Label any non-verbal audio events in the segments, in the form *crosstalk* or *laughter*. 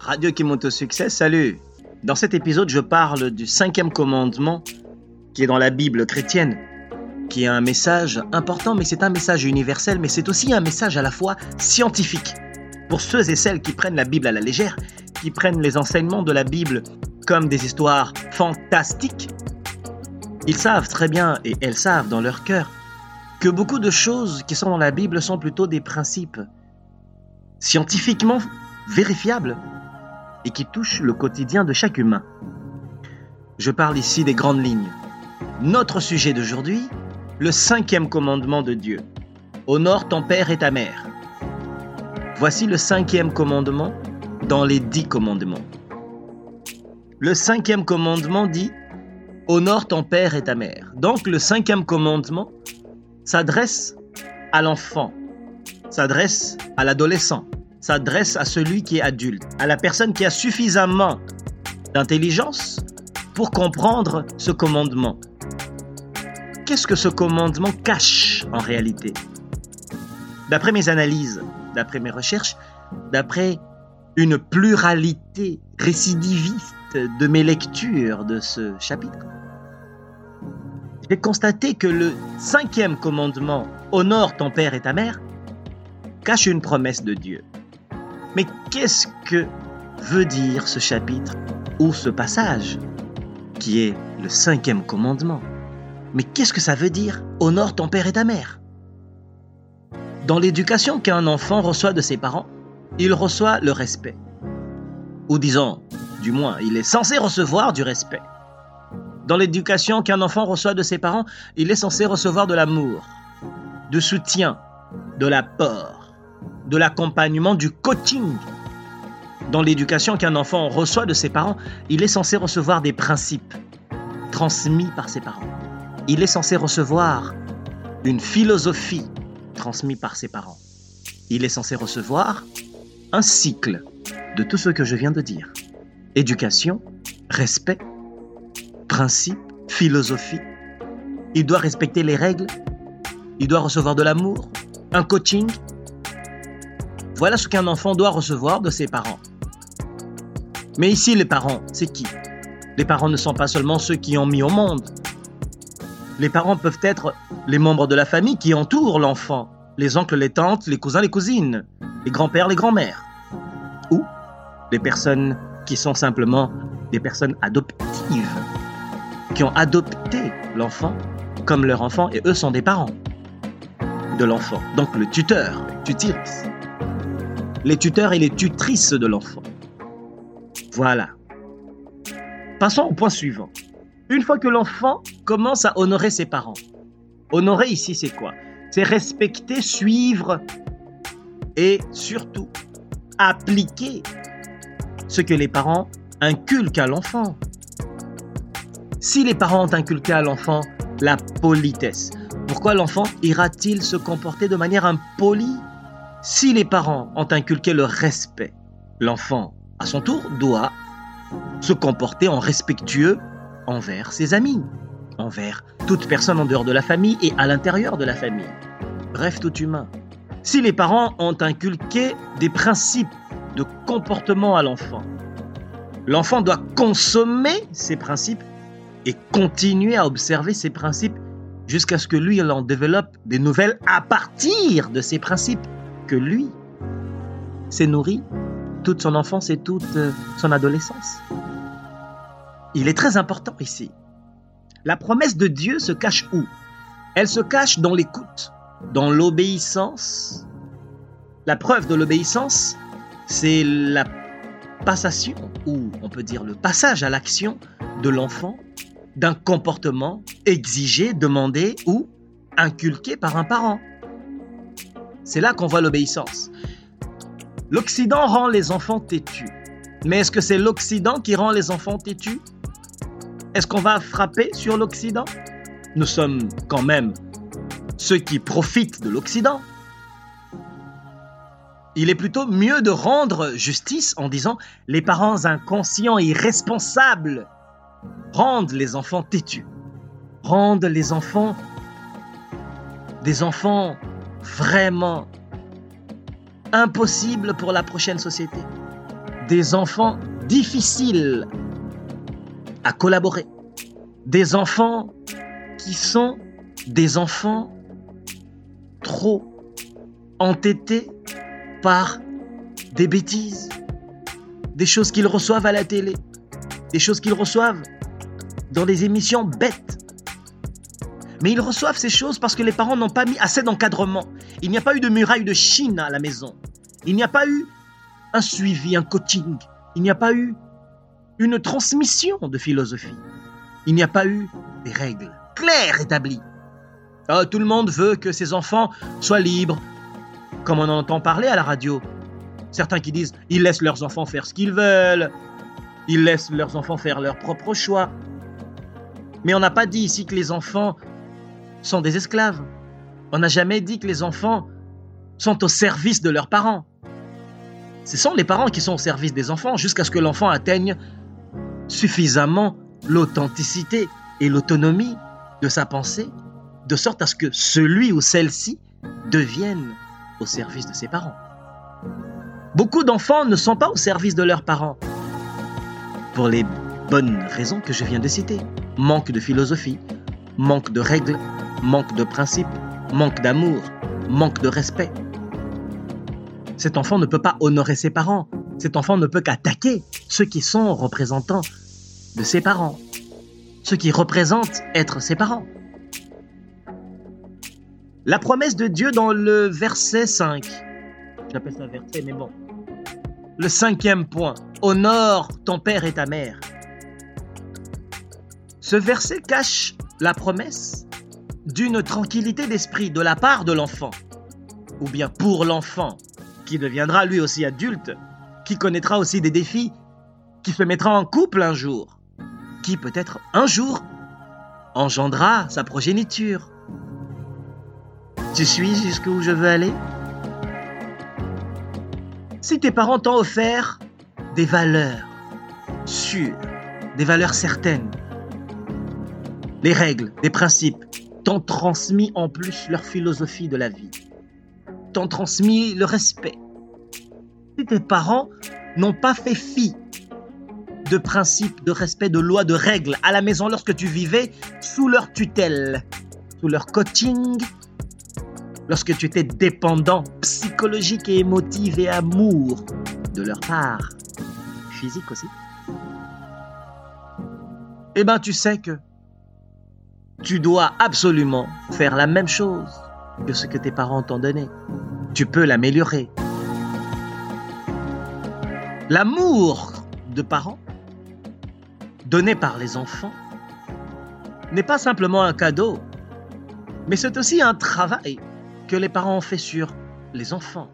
Radio qui monte au succès, salut Dans cet épisode, je parle du cinquième commandement qui est dans la Bible chrétienne, qui est un message important, mais c'est un message universel, mais c'est aussi un message à la fois scientifique. Pour ceux et celles qui prennent la Bible à la légère, qui prennent les enseignements de la Bible comme des histoires fantastiques, ils savent très bien, et elles savent dans leur cœur, que beaucoup de choses qui sont dans la Bible sont plutôt des principes scientifiquement vérifiables et qui touchent le quotidien de chaque humain. Je parle ici des grandes lignes. Notre sujet d'aujourd'hui, le cinquième commandement de Dieu. Honore ton père et ta mère. Voici le cinquième commandement dans les dix commandements. Le cinquième commandement dit Honore ton père et ta mère. Donc le cinquième commandement s'adresse à l'enfant, s'adresse à l'adolescent, s'adresse à celui qui est adulte, à la personne qui a suffisamment d'intelligence pour comprendre ce commandement. Qu'est-ce que ce commandement cache en réalité? D'après mes analyses, d'après mes recherches, d'après une pluralité récidiviste de mes lectures de ce chapitre, j'ai constaté que le cinquième commandement, honore ton père et ta mère, cache une promesse de Dieu. Mais qu'est-ce que veut dire ce chapitre ou ce passage qui est le cinquième commandement? Mais qu'est-ce que ça veut dire Honore ton père et ta mère? Dans l'éducation qu'un enfant reçoit de ses parents, il reçoit le respect. Ou disons, du moins, il est censé recevoir du respect. Dans l'éducation qu'un enfant reçoit de ses parents, il est censé recevoir de l'amour, du soutien, de l'apport, de l'accompagnement, du coaching. Dans l'éducation qu'un enfant reçoit de ses parents, il est censé recevoir des principes transmis par ses parents. Il est censé recevoir une philosophie transmise par ses parents. Il est censé recevoir un cycle de tout ce que je viens de dire. Éducation, respect, principe, philosophie. Il doit respecter les règles. Il doit recevoir de l'amour, un coaching. Voilà ce qu'un enfant doit recevoir de ses parents. Mais ici, les parents, c'est qui? Les parents ne sont pas seulement ceux qui ont mis au monde. Les parents peuvent être les membres de la famille qui entourent l'enfant, les oncles, les tantes, les cousins, les cousines, les grands-pères, les grands-mères. Ou les personnes qui sont simplement des personnes adoptives qui ont adopté l'enfant comme leur enfant et eux sont des parents de l'enfant. Donc le tuteur, tutrice. Les tuteurs et les tutrices de l'enfant. Voilà. Passons au point suivant. Une fois que l'enfant commence à honorer ses parents, honorer ici c'est quoi? C'est respecter, suivre et surtout appliquer ce que les parents inculquent à l'enfant. Si les parents ont inculqué à l'enfant la politesse, pourquoi l'enfant ira-t-il se comporter de manière impolie? Si les parents ont inculqué le respect, l'enfant, à son tour, doit se comporter en respectueux envers ses amis, envers toute personne en dehors de la famille et à l'intérieur de la famille. Bref, tout humain. Si les parents ont inculqué des principes de comportement à l'enfant, l'enfant doit consommer ces principes et continuer à observer ces principes jusqu'à ce que lui, il en développe des nouvelles à partir de ces principes lui s'est nourri toute son enfance et toute euh, son adolescence. Il est très important ici. La promesse de Dieu se cache où? Elle se cache dans l'écoute, dans l'obéissance. La preuve de l'obéissance, c'est la passation, ou on peut dire le passage à l'action de l'enfant d'un comportement exigé, demandé ou inculqué par un parent. C'est là qu'on voit l'obéissance. L'Occident rend les enfants têtus. Mais est-ce que c'est l'Occident qui rend les enfants têtus? Est-ce qu'on va frapper sur l'Occident? Nous sommes quand même ceux qui profitent de l'Occident. Il est plutôt mieux de rendre justice en disant les parents inconscients irresponsables rendent les enfants têtus, rendent les enfants des enfants vraiment impossibles pour la prochaine société, des enfants difficiles à collaborer, des enfants qui sont des enfants trop entêtés par des bêtises, des choses qu'ils reçoivent à la télé, des choses qu'ils reçoivent dans des émissions bêtes. Mais ils reçoivent ces choses parce que les parents n'ont pas mis assez d'encadrement. Il n'y a pas eu de muraille de Chine à la maison. Il n'y a pas eu un suivi, un coaching. Il n'y a pas eu une transmission de philosophie. Il n'y a pas eu des règles claires établies. Ah, tout le monde veut que ses enfants soient libres, comme on en entend parler à la radio. Certains qui disent ils laissent leurs enfants faire ce qu'ils veulent, ils laissent leurs enfants faire leur propre choix. Mais on n'a pas dit ici que les enfants sont des esclaves. On n'a jamais dit que les enfants sont au service de leurs parents. Ce sont les parents qui sont au service des enfants jusqu'à ce que l'enfant atteigne suffisamment l'authenticité et l'autonomie de sa pensée, de sorte à ce que celui ou celle-ci devienne au service de ses parents. Beaucoup d'enfants ne sont pas au service de leurs parents pour les bonnes raisons que je viens de citer. Manque de philosophie, manque de règles, manque de principes, manque d'amour, manque de respect. Cet enfant ne peut pas honorer ses parents. Cet enfant ne peut qu'attaquer ceux qui sont représentants de ses parents, ceux qui représentent être ses parents. La promesse de Dieu dans le verset 5, j'appelle ça verset, mais bon, le cinquième point, honore ton père et ta mère. Ce verset cache la promesse d'une tranquillité d'esprit de la part de l'enfant, ou bien pour l'enfant, qui deviendra lui aussi adulte, qui connaîtra aussi des défis, qui se mettra en couple un jour, qui peut-être un jour engendra sa progéniture. Tu suis jusqu'où je veux aller? Si tes parents t'ont offert des valeurs sûres, des valeurs certaines, les règles, des principes, t'ont transmis en plus leur philosophie de la vie, t'ont transmis le respect. Si tes parents n'ont pas fait fi de principes, de respect, de lois, de règles à la maison lorsque tu vivais sous leur tutelle, sous leur coaching, lorsque tu étais dépendant psychologique et émotif et amour de leur part, physique aussi, eh ben tu sais que tu dois absolument faire la même chose que ce que tes parents t'ont donné. Tu peux l'améliorer. L'amour de parents donné par les enfants n'est pas simplement un cadeau, mais c'est aussi un travail que les parents ont fait sur les enfants.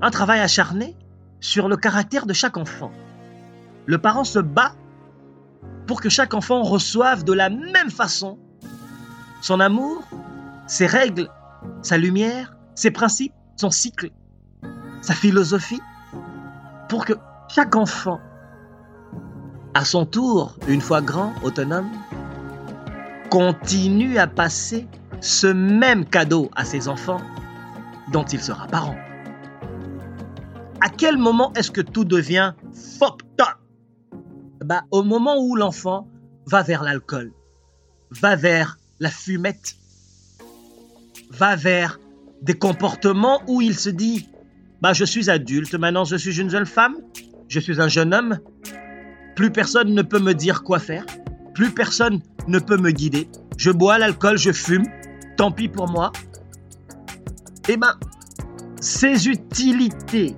Un travail acharné sur le caractère de chaque enfant. Le parent se bat pour que chaque enfant reçoive de la même façon son amour, ses règles, sa lumière, ses principes, son cycle, sa philosophie, pour que chaque enfant, à son tour, une fois grand, autonome, continue à passer ce même cadeau à ses enfants dont il sera parent. À quel moment est-ce que tout devient fucked up? Bah, Au moment où l'enfant va vers l'alcool, va vers la fumette va vers des comportements où il se dit bah je suis adulte, maintenant je suis une jeune femme, je suis un jeune homme, plus personne ne peut me dire quoi faire, plus personne ne peut me guider. Je bois l'alcool, je fume, tant pis pour moi. Eh ben, ces utilités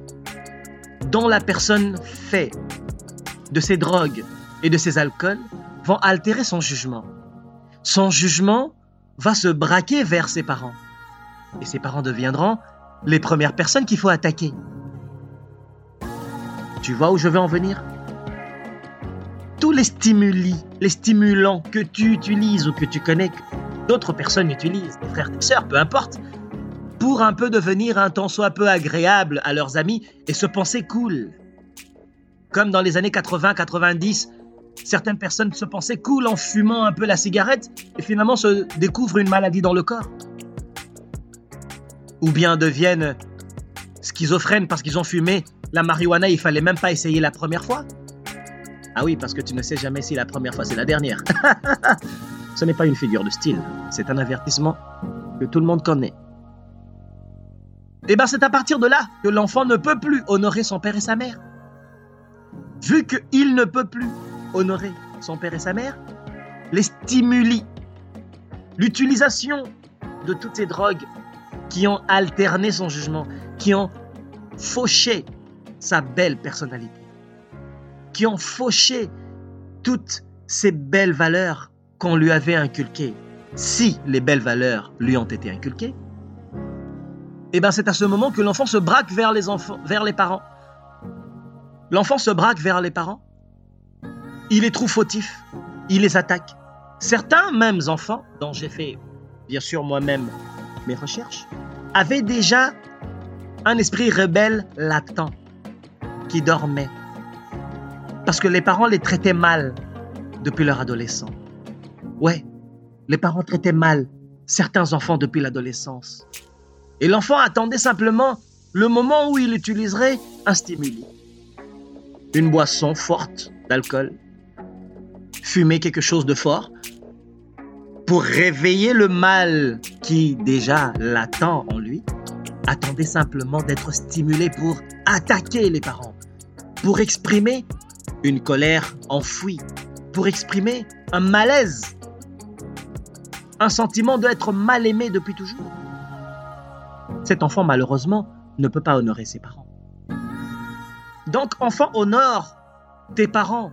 dont la personne fait de ces drogues et de ces alcools vont altérer son jugement son jugement va se braquer vers ses parents. Et ses parents deviendront les premières personnes qu'il faut attaquer. Tu vois où je veux en venir? Tous les stimuli, les stimulants que tu utilises ou que tu connais, que d'autres personnes utilisent, tes frères, tes sœurs, peu importe, pour un peu devenir un temps soit peu agréable à leurs amis et se penser cool. Comme dans les années 80-90, certaines personnes se pensaient cool en fumant un peu la cigarette et finalement se découvrent une maladie dans le corps. Ou bien deviennent schizophrènes parce qu'ils ont fumé la marijuana, il fallait même pas essayer la première fois Ah oui, parce que tu ne sais jamais si la première fois c'est la dernière. *laughs* Ce n'est pas une figure de style, c'est un avertissement que tout le monde connaît. Et eh bien c'est à partir de là que l'enfant ne peut plus honorer son père et sa mère. Vu qu'il ne peut plus honorer son père et sa mère, les stimuli, l'utilisation de toutes ces drogues qui ont alterné son jugement, qui ont fauché sa belle personnalité, qui ont fauché toutes ces belles valeurs qu'on lui avait inculquées, si les belles valeurs lui ont été inculquées, eh ben c'est à ce moment que l'enfant se braque vers les enfants, vers les parents. L'enfant se braque vers les parents. Il les trouve fautifs. Il les attaque. Certains mêmes enfants, dont j'ai fait bien sûr moi-même mes recherches, avaient déjà un esprit rebelle latent qui dormait. Parce que les parents les traitaient mal depuis leur adolescence. Ouais, les parents traitaient mal certains enfants depuis l'adolescence. Et l'enfant attendait simplement le moment où il utiliserait un stimuli. Une boisson forte d'alcool, fumer quelque chose de fort, pour réveiller le mal qui déjà l'attend en lui, attendait simplement d'être stimulé pour attaquer les parents, pour exprimer une colère enfouie, pour exprimer un malaise, un sentiment d'être mal aimé depuis toujours. Cet enfant, malheureusement, ne peut pas honorer ses parents. Donc, enfant, honore tes parents,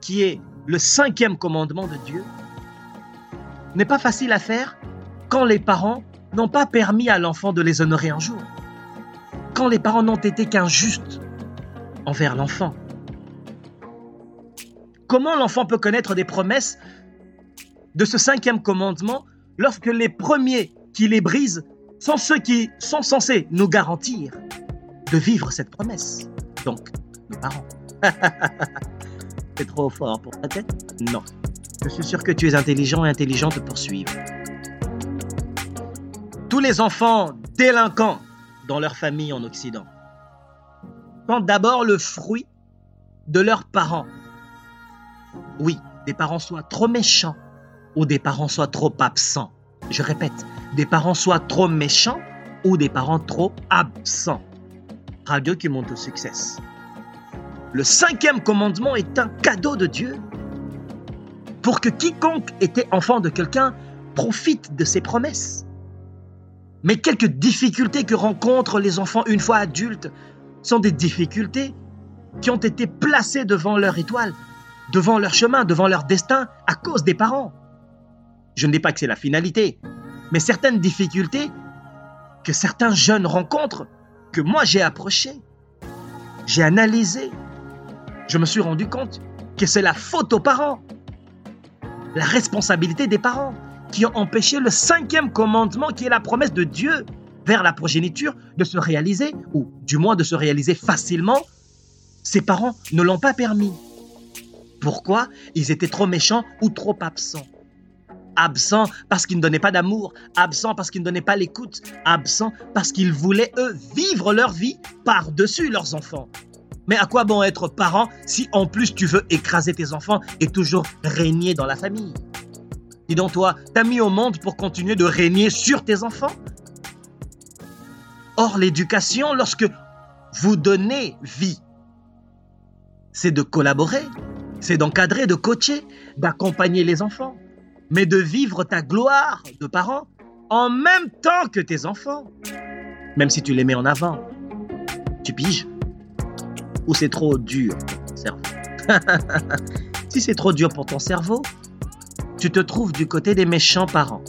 qui est le cinquième commandement de Dieu, n'est pas facile à faire quand les parents n'ont pas permis à l'enfant de les honorer un jour. Quand les parents n'ont été qu'injustes envers l'enfant. Comment l'enfant peut connaître des promesses de ce cinquième commandement lorsque les premiers qui les brisent sont ceux qui sont censés nous garantir de vivre cette promesse? Donc, nos parents. *laughs* Trop fort pour ta tête Non. Je suis sûr que tu es intelligent et intelligente pour suivre. Tous les enfants délinquants dans leur famille en Occident sont d'abord le fruit de leurs parents. Oui, des parents soient trop méchants ou des parents soient trop absents. Je répète, des parents soient trop méchants ou des parents trop absents. Radio qui monte au succès. Le cinquième commandement est un cadeau de Dieu pour que quiconque était enfant de quelqu'un profite de ses promesses. Mais quelques difficultés que rencontrent les enfants une fois adultes sont des difficultés qui ont été placées devant leur étoile, devant leur chemin, devant leur destin à cause des parents. Je ne dis pas que c'est la finalité, mais certaines difficultés que certains jeunes rencontrent, que moi j'ai approchées, j'ai analysé, je me suis rendu compte que c'est la faute aux parents, la responsabilité des parents qui ont empêché le cinquième commandement qui est la promesse de Dieu vers la progéniture de se réaliser, ou du moins de se réaliser facilement. Ses parents ne l'ont pas permis. Pourquoi? Ils étaient trop méchants ou trop absents absents parce qu'ils ne donnaient pas d'amour, absents parce qu'ils ne donnaient pas l'écoute, absents parce qu'ils voulaient, eux, vivre leur vie par-dessus leurs enfants. Mais à quoi bon être parent si en plus tu veux écraser tes enfants et toujours régner dans la famille? Dis donc toi, t'as mis au monde pour continuer de régner sur tes enfants? Or, l'éducation, lorsque vous donnez vie, c'est de collaborer, c'est d'encadrer, de coacher, d'accompagner les enfants mais de vivre ta gloire de parent en même temps que tes enfants, même si tu les mets en avant. Tu piges Ou c'est trop dur pour ton cerveau. *laughs* Si c'est trop dur pour ton cerveau, tu te trouves du côté des méchants parents.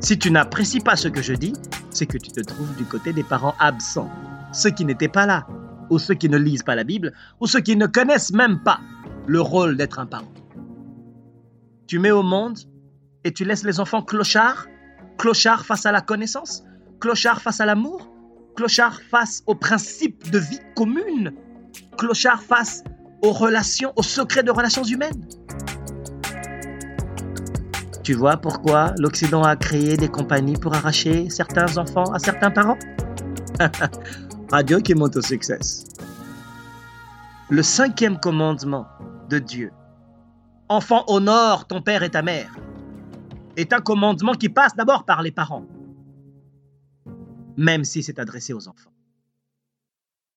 Si tu n'apprécies pas ce que je dis, c'est que tu te trouves du côté des parents absents, ceux qui n'étaient pas là, ou ceux qui ne lisent pas la Bible, ou ceux qui ne connaissent même pas le rôle d'être un parent. Tu mets au monde et tu laisses les enfants clochards, clochards face à la connaissance, clochards face à l'amour, clochards face aux principes de vie commune, clochards face aux relations, aux secrets de relations humaines. Tu vois pourquoi l'Occident a créé des compagnies pour arracher certains enfants à certains parents? *laughs* Radio qui monte au succès. Le cinquième commandement de Dieu. Enfant, honore ton père et ta mère. Est un commandement qui passe d'abord par les parents, même si c'est adressé aux enfants.